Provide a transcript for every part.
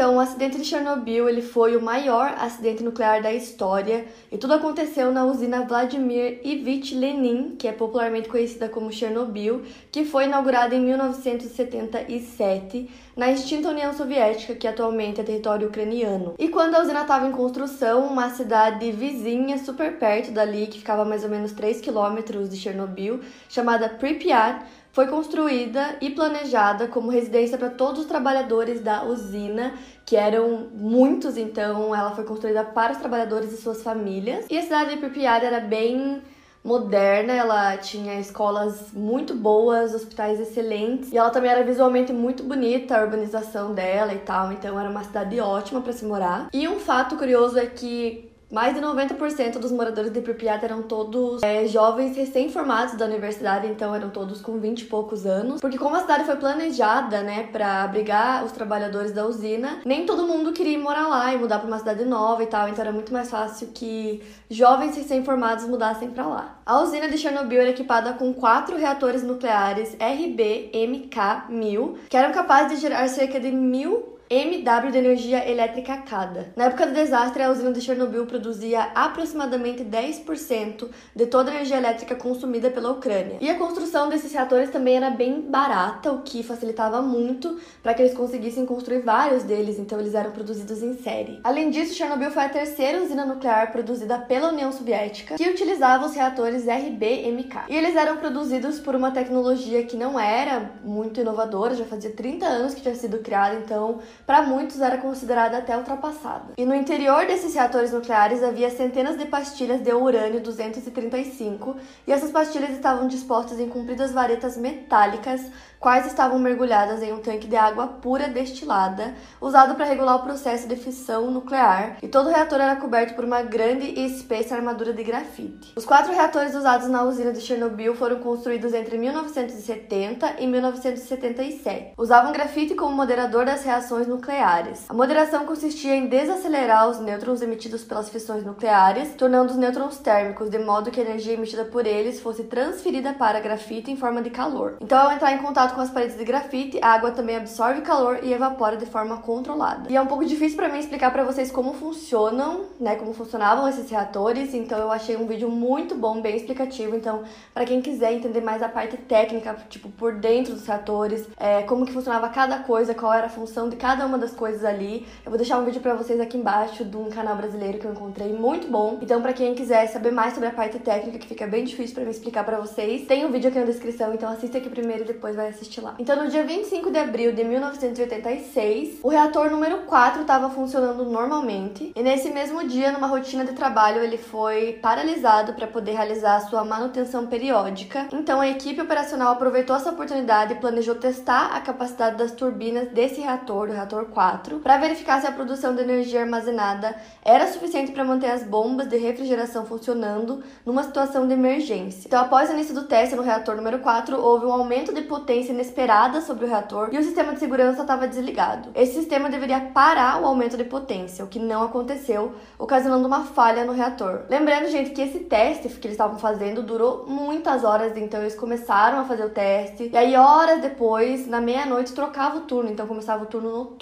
Então, o acidente de Chernobyl ele foi o maior acidente nuclear da história e tudo aconteceu na usina Vladimir Ilyich Lenin, que é popularmente conhecida como Chernobyl, que foi inaugurada em 1977 na extinta União Soviética, que atualmente é território ucraniano. E quando a usina estava em construção, uma cidade vizinha, super perto dali, que ficava a mais ou menos 3 quilômetros de Chernobyl, chamada Pripyat, foi construída e planejada como residência para todos os trabalhadores da usina, que eram muitos, então ela foi construída para os trabalhadores e suas famílias. E a cidade de Pripyat era bem moderna, ela tinha escolas muito boas, hospitais excelentes, e ela também era visualmente muito bonita, a urbanização dela e tal, então era uma cidade ótima para se morar. E um fato curioso é que mais de 90% dos moradores de Pripyat eram todos é, jovens recém-formados da universidade, então eram todos com 20 e poucos anos. Porque como a cidade foi planejada, né, para abrigar os trabalhadores da usina, nem todo mundo queria morar lá e mudar para uma cidade nova e tal, então era muito mais fácil que jovens recém-formados mudassem para lá. A usina de Chernobyl era equipada com quatro reatores nucleares RBMK-1000, que eram capazes de gerar cerca de mil MW de energia elétrica cada. Na época do desastre, a usina de Chernobyl produzia aproximadamente 10% de toda a energia elétrica consumida pela Ucrânia. E a construção desses reatores também era bem barata, o que facilitava muito para que eles conseguissem construir vários deles, então eles eram produzidos em série. Além disso, Chernobyl foi a terceira usina nuclear produzida pela União Soviética que utilizava os reatores RBMK. E eles eram produzidos por uma tecnologia que não era muito inovadora, já fazia 30 anos que tinha sido criada, então para muitos era considerada até ultrapassada. E no interior desses reatores nucleares havia centenas de pastilhas de urânio 235, e essas pastilhas estavam dispostas em compridas varetas metálicas quais estavam mergulhadas em um tanque de água pura destilada, usado para regular o processo de fissão nuclear, e todo o reator era coberto por uma grande e espessa armadura de grafite. Os quatro reatores usados na usina de Chernobyl foram construídos entre 1970 e 1977. Usavam grafite como moderador das reações nucleares. A moderação consistia em desacelerar os nêutrons emitidos pelas fissões nucleares, tornando os nêutrons térmicos de modo que a energia emitida por eles fosse transferida para a grafite em forma de calor. Então, ao entrar em contato com as paredes de grafite, a água também absorve calor e evapora de forma controlada. E é um pouco difícil para mim explicar para vocês como funcionam, né, como funcionavam esses reatores, então eu achei um vídeo muito bom, bem explicativo. Então, para quem quiser entender mais a parte técnica, tipo por dentro dos reatores, é, como que funcionava cada coisa, qual era a função de cada uma das coisas ali, eu vou deixar um vídeo para vocês aqui embaixo de um canal brasileiro que eu encontrei muito bom. Então, para quem quiser saber mais sobre a parte técnica, que fica bem difícil para mim explicar para vocês, tem um vídeo aqui na descrição, então assista aqui primeiro e depois vai assistir lá. Então, no dia 25 de abril de 1986, o reator número 4 estava funcionando normalmente, e nesse mesmo dia, numa rotina de trabalho, ele foi paralisado para poder realizar a sua manutenção periódica. Então, a equipe operacional aproveitou essa oportunidade e planejou testar a capacidade das turbinas desse reator, do reator 4, para verificar se a produção de energia armazenada era suficiente para manter as bombas de refrigeração funcionando numa situação de emergência. Então, após o início do teste no reator número 4, houve um aumento de potência inesperada sobre o reator e o sistema de segurança estava desligado. Esse sistema deveria parar o aumento de potência, o que não aconteceu, ocasionando uma falha no reator. Lembrando, gente, que esse teste que eles estavam fazendo durou muitas horas, então eles começaram a fazer o teste, e aí horas depois, na meia-noite, trocava o turno, então começava o turno noturno,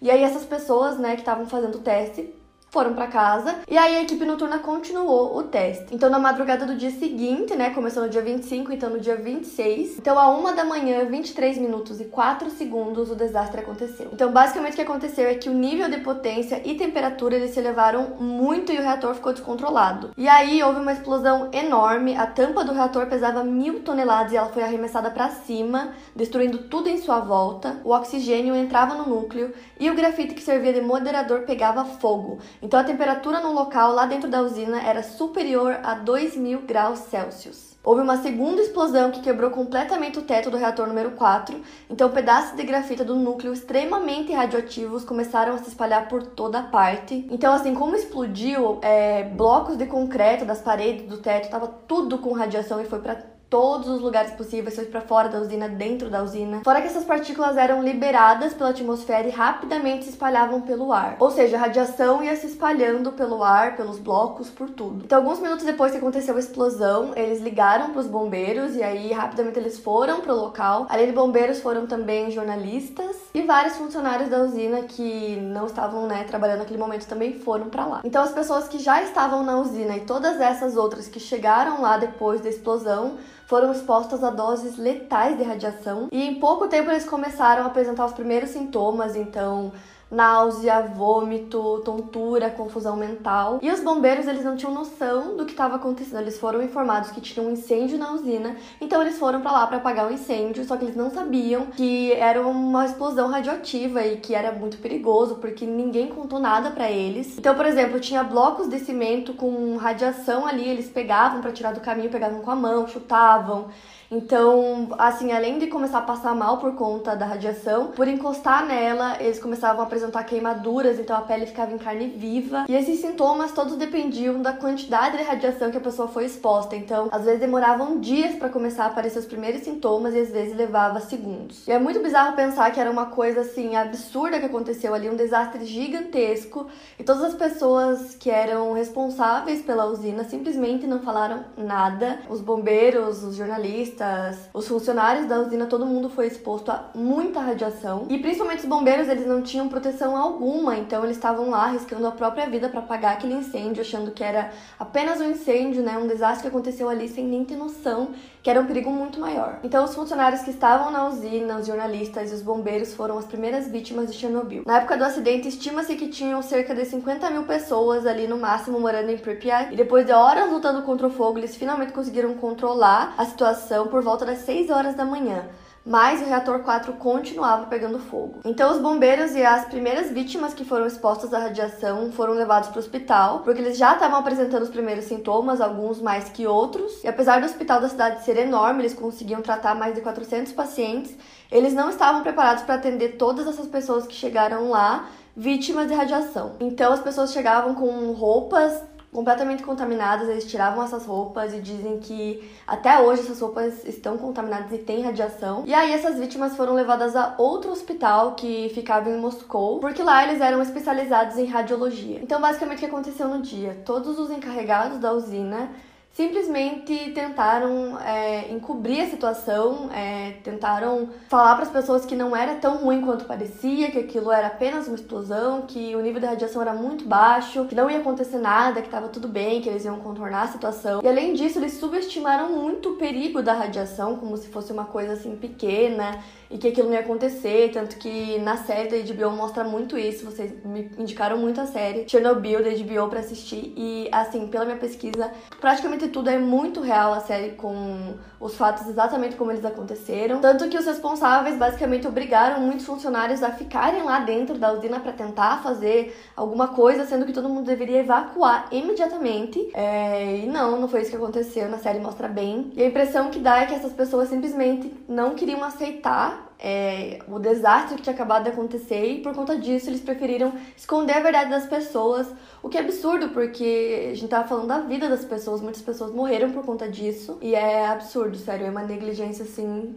e aí essas pessoas, né, que estavam fazendo o teste foram para casa e aí a equipe noturna continuou o teste. Então, na madrugada do dia seguinte, né, começou no dia 25, então no dia 26, então a uma da manhã, 23 minutos e 4 segundos, o desastre aconteceu. Então, basicamente o que aconteceu é que o nível de potência e temperatura eles se elevaram muito e o reator ficou descontrolado. E aí houve uma explosão enorme, a tampa do reator pesava mil toneladas e ela foi arremessada para cima, destruindo tudo em sua volta. O oxigênio entrava no núcleo e o grafite que servia de moderador pegava fogo. Então a temperatura no local lá dentro da usina era superior a 2000 graus Celsius. Houve uma segunda explosão que quebrou completamente o teto do reator número 4, então pedaços de grafita do núcleo extremamente radioativos começaram a se espalhar por toda parte. Então, assim, como explodiu, é, blocos de concreto das paredes do teto, estava tudo com radiação e foi para todos os lugares possíveis, foi para fora da usina, dentro da usina. Fora que essas partículas eram liberadas pela atmosfera e rapidamente se espalhavam pelo ar. Ou seja, a radiação ia se espalhando pelo ar, pelos blocos, por tudo. Então, alguns minutos depois que aconteceu a explosão, eles ligaram para os bombeiros e aí rapidamente eles foram para o local. Além de bombeiros, foram também jornalistas e vários funcionários da usina que não estavam, né, trabalhando naquele momento também foram para lá. Então, as pessoas que já estavam na usina e todas essas outras que chegaram lá depois da explosão foram expostas a doses letais de radiação e em pouco tempo eles começaram a apresentar os primeiros sintomas, então náusea, vômito, tontura, confusão mental. E os bombeiros, eles não tinham noção do que estava acontecendo. Eles foram informados que tinha um incêndio na usina, então eles foram para lá para apagar o incêndio, só que eles não sabiam que era uma explosão radioativa e que era muito perigoso, porque ninguém contou nada para eles. Então, por exemplo, tinha blocos de cimento com radiação ali, eles pegavam para tirar do caminho, pegavam com a mão, chutavam. Então, assim, além de começar a passar mal por conta da radiação, por encostar nela, eles começavam a apresentar queimaduras, então a pele ficava em carne viva. E esses sintomas todos dependiam da quantidade de radiação que a pessoa foi exposta. Então, às vezes demoravam dias para começar a aparecer os primeiros sintomas e às vezes levava segundos. E é muito bizarro pensar que era uma coisa assim absurda que aconteceu ali, um desastre gigantesco, e todas as pessoas que eram responsáveis pela usina simplesmente não falaram nada. Os bombeiros, os jornalistas, os funcionários da usina, todo mundo foi exposto a muita radiação. E principalmente os bombeiros, eles não tinham proteção alguma, então eles estavam lá arriscando a própria vida para apagar aquele incêndio, achando que era apenas um incêndio, né, um desastre que aconteceu ali sem nem ter noção que era um perigo muito maior. Então os funcionários que estavam na usina, os jornalistas e os bombeiros foram as primeiras vítimas de Chernobyl. Na época do acidente, estima-se que tinham cerca de 50 mil pessoas ali no máximo morando em Pripyat, e depois de horas lutando contra o fogo, eles finalmente conseguiram controlar a situação por volta das 6 horas da manhã mas o reator 4 continuava pegando fogo. Então os bombeiros e as primeiras vítimas que foram expostas à radiação foram levados para o hospital, porque eles já estavam apresentando os primeiros sintomas, alguns mais que outros. E apesar do hospital da cidade ser enorme, eles conseguiam tratar mais de 400 pacientes. Eles não estavam preparados para atender todas essas pessoas que chegaram lá vítimas de radiação. Então as pessoas chegavam com roupas completamente contaminadas, eles tiravam essas roupas e dizem que até hoje essas roupas estão contaminadas e têm radiação. E aí essas vítimas foram levadas a outro hospital que ficava em Moscou, porque lá eles eram especializados em radiologia. Então, basicamente o que aconteceu no dia? Todos os encarregados da usina simplesmente tentaram é, encobrir a situação, é, tentaram falar para as pessoas que não era tão ruim quanto parecia, que aquilo era apenas uma explosão, que o nível de radiação era muito baixo, que não ia acontecer nada, que estava tudo bem, que eles iam contornar a situação. E além disso, eles subestimaram muito o perigo da radiação, como se fosse uma coisa assim pequena e que aquilo não ia acontecer, tanto que na série da HBO mostra muito isso, vocês me indicaram muito a série Chernobyl da HBO para assistir e assim, pela minha pesquisa, praticamente tudo é muito real a série com os fatos exatamente como eles aconteceram, tanto que os responsáveis basicamente obrigaram muitos funcionários a ficarem lá dentro da usina para tentar fazer alguma coisa, sendo que todo mundo deveria evacuar imediatamente. É... e não, não foi isso que aconteceu, na série mostra bem. E a impressão que dá é que essas pessoas simplesmente não queriam aceitar é, o desastre que tinha acabado de acontecer e por conta disso eles preferiram esconder a verdade das pessoas, o que é absurdo porque a gente tava falando da vida das pessoas, muitas pessoas morreram por conta disso. E é absurdo, sério, é uma negligência assim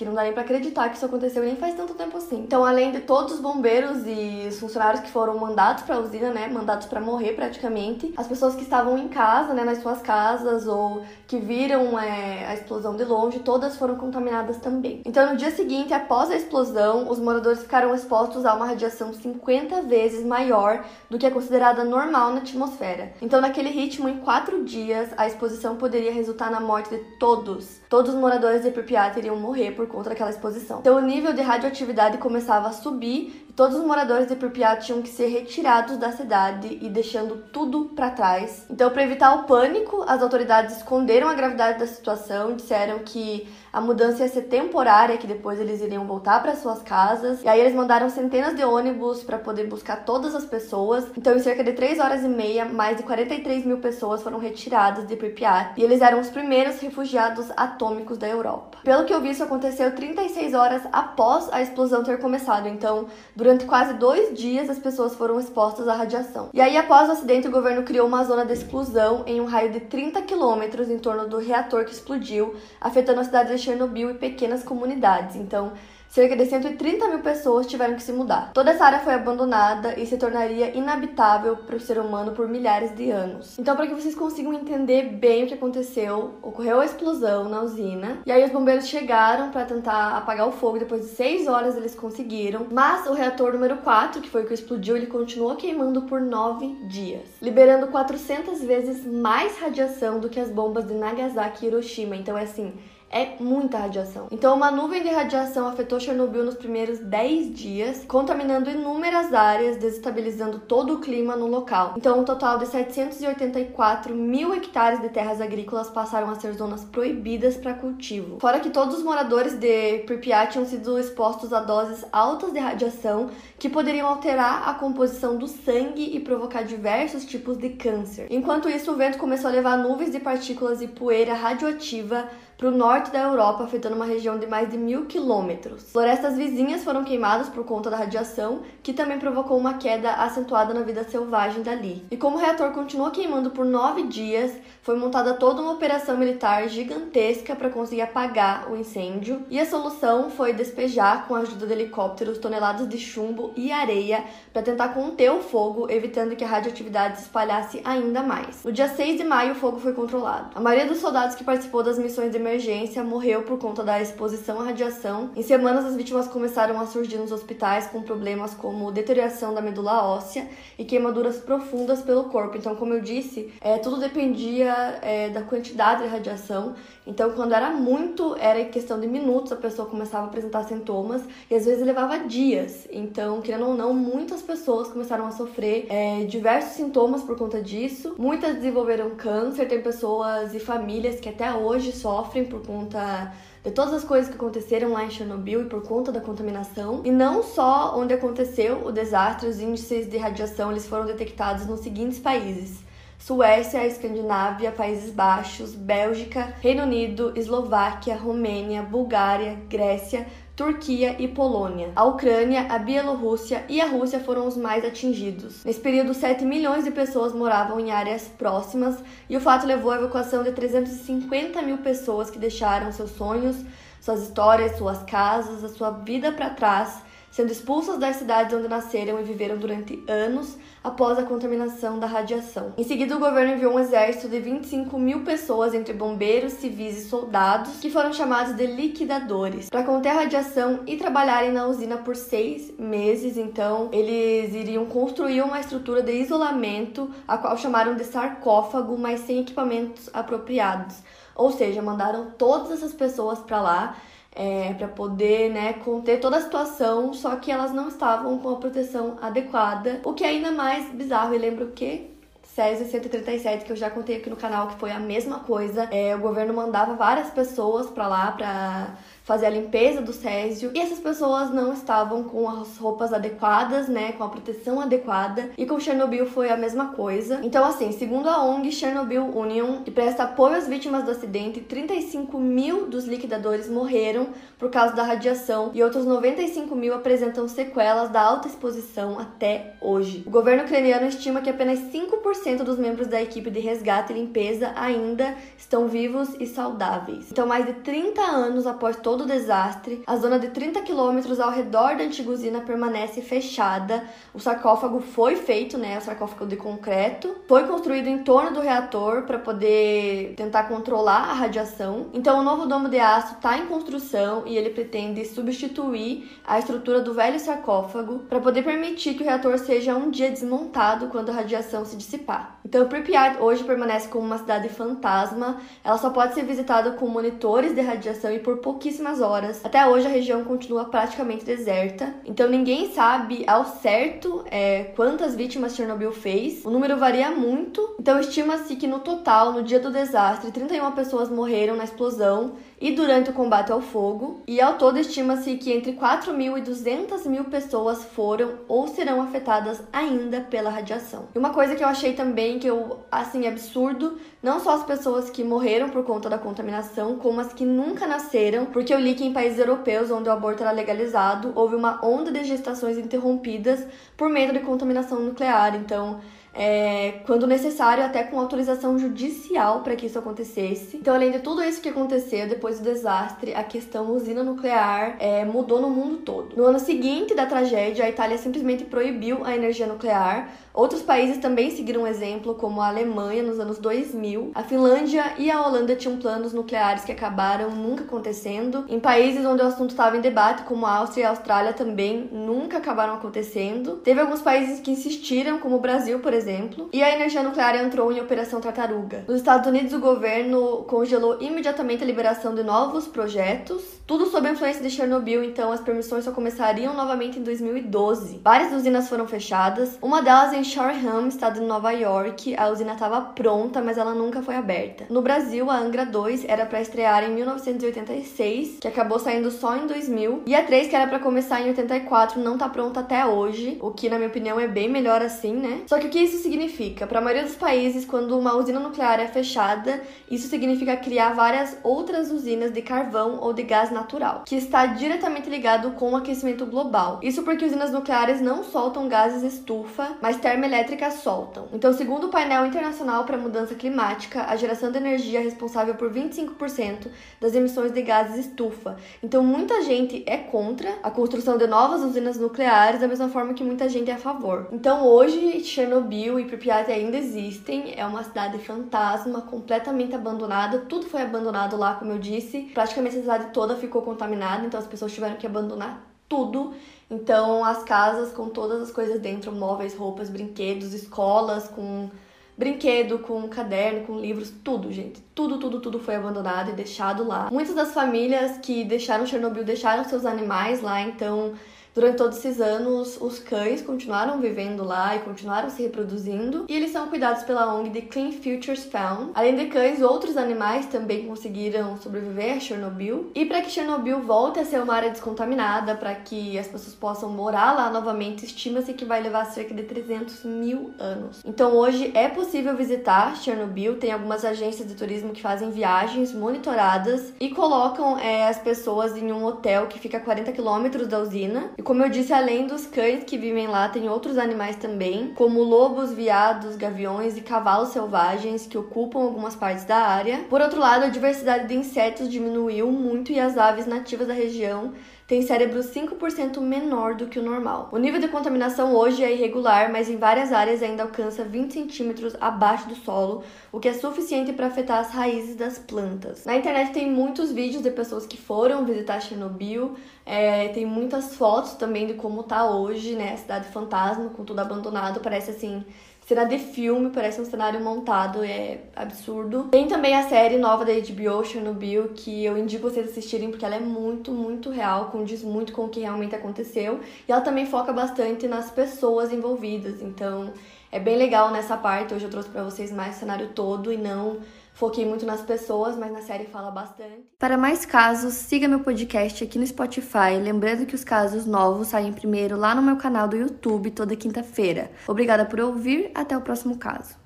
que não dá nem para acreditar que isso aconteceu nem faz tanto tempo assim. Então, além de todos os bombeiros e os funcionários que foram mandados para a usina, né, mandados para morrer praticamente, as pessoas que estavam em casa, né, nas suas casas ou que viram é, a explosão de longe, todas foram contaminadas também. Então, no dia seguinte, após a explosão, os moradores ficaram expostos a uma radiação 50 vezes maior do que é considerada normal na atmosfera. Então, naquele ritmo, em quatro dias, a exposição poderia resultar na morte de todos. Todos os moradores de Pripyat iriam morrer por conta daquela exposição. Então, o nível de radioatividade começava a subir todos os moradores de Pripyat tinham que ser retirados da cidade e deixando tudo para trás. Então, para evitar o pânico, as autoridades esconderam a gravidade da situação, disseram que a mudança ia ser temporária, que depois eles iriam voltar para suas casas. E aí eles mandaram centenas de ônibus para poder buscar todas as pessoas. Então, em cerca de 3 horas e meia, mais de 43 mil pessoas foram retiradas de Pripyat. E eles eram os primeiros refugiados atômicos da Europa. Pelo que eu vi, isso aconteceu 36 horas após a explosão ter começado. Então, durante quase dois dias, as pessoas foram expostas à radiação. E aí, após o acidente, o governo criou uma zona de exclusão em um raio de 30 quilômetros em torno do reator que explodiu, afetando a cidade de Chernobyl e pequenas comunidades. Então, cerca de 130 mil pessoas tiveram que se mudar. Toda essa área foi abandonada e se tornaria inabitável para o ser humano por milhares de anos. Então, para que vocês consigam entender bem o que aconteceu, ocorreu a explosão na usina e aí os bombeiros chegaram para tentar apagar o fogo. Depois de seis horas eles conseguiram, mas o reator número 4, que foi o que explodiu, ele continuou queimando por nove dias, liberando 400 vezes mais radiação do que as bombas de Nagasaki e Hiroshima. Então, é assim é muita radiação. Então, uma nuvem de radiação afetou Chernobyl nos primeiros 10 dias, contaminando inúmeras áreas, desestabilizando todo o clima no local. Então, um total de 784 mil hectares de terras agrícolas passaram a ser zonas proibidas para cultivo. Fora que todos os moradores de Pripyat tinham sido expostos a doses altas de radiação que poderiam alterar a composição do sangue e provocar diversos tipos de câncer. Enquanto isso, o vento começou a levar nuvens de partículas e poeira radioativa para o norte da Europa, afetando uma região de mais de mil quilômetros. Florestas vizinhas foram queimadas por conta da radiação, que também provocou uma queda acentuada na vida selvagem dali. E como o reator continuou queimando por nove dias, foi montada toda uma operação militar gigantesca para conseguir apagar o incêndio. E a solução foi despejar, com a ajuda de helicópteros, toneladas de chumbo e areia para tentar conter o fogo, evitando que a radioatividade se espalhasse ainda mais. No dia 6 de maio, o fogo foi controlado. A maioria dos soldados que participou das missões de emergência morreu por conta da exposição à radiação. Em semanas, as vítimas começaram a surgir nos hospitais com problemas como deterioração da medula óssea e queimaduras profundas pelo corpo. Então, como eu disse, é, tudo dependia é, da quantidade de radiação. Então, quando era muito, era questão de minutos, a pessoa começava a apresentar sintomas e às vezes levava dias. Então, querendo ou não, muitas pessoas começaram a sofrer é, diversos sintomas por conta disso. Muitas desenvolveram câncer, tem pessoas e famílias que até hoje sofrem por conta de todas as coisas que aconteceram lá em Chernobyl e por conta da contaminação. E não só onde aconteceu o desastre, os índices de radiação eles foram detectados nos seguintes países: Suécia, Escandinávia, Países Baixos, Bélgica, Reino Unido, Eslováquia, Romênia, Bulgária, Grécia, Turquia e Polônia. A Ucrânia, a Bielorrússia e a Rússia foram os mais atingidos. Nesse período, 7 milhões de pessoas moravam em áreas próximas e o fato levou à evacuação de 350 mil pessoas que deixaram seus sonhos, suas histórias, suas casas, a sua vida para trás sendo expulsas das cidades onde nasceram e viveram durante anos após a contaminação da radiação. Em seguida, o governo enviou um exército de 25 mil pessoas, entre bombeiros, civis e soldados, que foram chamados de liquidadores, para conter a radiação e trabalharem na usina por seis meses. Então, eles iriam construir uma estrutura de isolamento, a qual chamaram de sarcófago, mas sem equipamentos apropriados. Ou seja, mandaram todas essas pessoas para lá é, para poder né, conter toda a situação, só que elas não estavam com a proteção adequada, o que é ainda mais bizarro. E lembro que Césio 137, que eu já contei aqui no canal, que foi a mesma coisa. É, o governo mandava várias pessoas para lá para fazer a limpeza do Césio e essas pessoas não estavam com as roupas adequadas, né, com a proteção adequada e com Chernobyl foi a mesma coisa. Então, assim, segundo a ONG Chernobyl Union, que presta apoio às vítimas do acidente, 35 mil dos liquidadores morreram por causa da radiação e outros 95 mil apresentam sequelas da alta exposição até hoje. O governo ucraniano estima que apenas 5% dos membros da equipe de resgate e limpeza ainda estão vivos e saudáveis. Então, mais de 30 anos após todo todo o desastre. A zona de 30 quilômetros ao redor da antiga usina permanece fechada. O sarcófago foi feito, né? O sarcófago de concreto. Foi construído em torno do reator para poder tentar controlar a radiação. Então, o novo domo de aço está em construção e ele pretende substituir a estrutura do velho sarcófago para poder permitir que o reator seja um dia desmontado quando a radiação se dissipar. Então, Pripyat hoje permanece como uma cidade fantasma. Ela só pode ser visitada com monitores de radiação e por pouquíssimas horas. Até hoje a região continua praticamente deserta. Então, ninguém sabe ao certo é, quantas vítimas Chernobyl fez. O número varia muito. Então, estima-se que no total, no dia do desastre, 31 pessoas morreram na explosão e durante o combate ao fogo. E ao todo, estima-se que entre 4 mil e 200 mil pessoas foram ou serão afetadas ainda pela radiação. E uma coisa que eu achei também que eu, assim, absurdo, não só as pessoas que morreram por conta da contaminação, como as que nunca nasceram, porque eu li que em países europeus onde o aborto era legalizado, houve uma onda de gestações interrompidas por medo de contaminação nuclear. Então, é, quando necessário, até com autorização judicial para que isso acontecesse. Então, além de tudo isso que aconteceu depois do desastre, a questão usina nuclear é, mudou no mundo todo. No ano seguinte da tragédia, a Itália simplesmente proibiu a energia nuclear. Outros países também seguiram um exemplo, como a Alemanha nos anos 2000. A Finlândia e a Holanda tinham planos nucleares que acabaram nunca acontecendo. Em países onde o assunto estava em debate, como a Áustria e a Austrália, também nunca acabaram acontecendo. Teve alguns países que insistiram, como o Brasil, por exemplo exemplo, e a energia nuclear entrou em Operação Tartaruga. Nos Estados Unidos, o governo congelou imediatamente a liberação de novos projetos, tudo sob a influência de Chernobyl, então as permissões só começariam novamente em 2012. Várias usinas foram fechadas, uma delas em Shoreham, estado de Nova York. A usina estava pronta, mas ela nunca foi aberta. No Brasil, a Angra 2 era para estrear em 1986, que acabou saindo só em 2000, e a 3, que era para começar em 84, não tá pronta até hoje, o que na minha opinião é bem melhor assim, né? Só que o que isso significa? Para a maioria dos países, quando uma usina nuclear é fechada, isso significa criar várias outras usinas de carvão ou de gás natural, que está diretamente ligado com o aquecimento global. Isso porque usinas nucleares não soltam gases estufa, mas termoelétricas soltam. Então, segundo o painel internacional para a mudança climática, a geração de energia é responsável por 25% das emissões de gases estufa. Então, muita gente é contra a construção de novas usinas nucleares, da mesma forma que muita gente é a favor. Então, hoje, Chernobyl E Pripyat ainda existem. É uma cidade fantasma, completamente abandonada. Tudo foi abandonado lá, como eu disse. Praticamente a cidade toda ficou contaminada, então as pessoas tiveram que abandonar tudo. Então, as casas com todas as coisas dentro, móveis, roupas, brinquedos, escolas com brinquedo, com caderno, com livros, tudo, gente. Tudo, tudo, tudo foi abandonado e deixado lá. Muitas das famílias que deixaram Chernobyl deixaram seus animais lá, então Durante todos esses anos, os cães continuaram vivendo lá e continuaram se reproduzindo, e eles são cuidados pela ONG The Clean Futures Found. Além de cães, outros animais também conseguiram sobreviver a Chernobyl. E para que Chernobyl volte a ser uma área descontaminada, para que as pessoas possam morar lá novamente, estima-se que vai levar cerca de 300 mil anos. Então hoje é possível visitar Chernobyl, tem algumas agências de turismo que fazem viagens monitoradas e colocam é, as pessoas em um hotel que fica a 40 quilômetros da usina e como eu disse, além dos cães que vivem lá, tem outros animais também, como lobos, viados, gaviões e cavalos selvagens que ocupam algumas partes da área. Por outro lado, a diversidade de insetos diminuiu muito e as aves nativas da região tem cérebro 5% menor do que o normal. O nível de contaminação hoje é irregular, mas em várias áreas ainda alcança 20 centímetros abaixo do solo, o que é suficiente para afetar as raízes das plantas. Na internet tem muitos vídeos de pessoas que foram visitar Chernobyl, é, tem muitas fotos também de como tá hoje, né? A cidade fantasma, com tudo abandonado, parece assim cena de filme, parece um cenário montado, é absurdo. Tem também a série nova da HBO, Chernobyl, que eu indico vocês assistirem porque ela é muito, muito real, condiz muito com o que realmente aconteceu. E ela também foca bastante nas pessoas envolvidas, então é bem legal nessa parte. Hoje eu trouxe para vocês mais o cenário todo e não Foquei muito nas pessoas, mas na série fala bastante. Para mais casos, siga meu podcast aqui no Spotify. Lembrando que os casos novos saem primeiro lá no meu canal do YouTube toda quinta-feira. Obrigada por ouvir, até o próximo caso.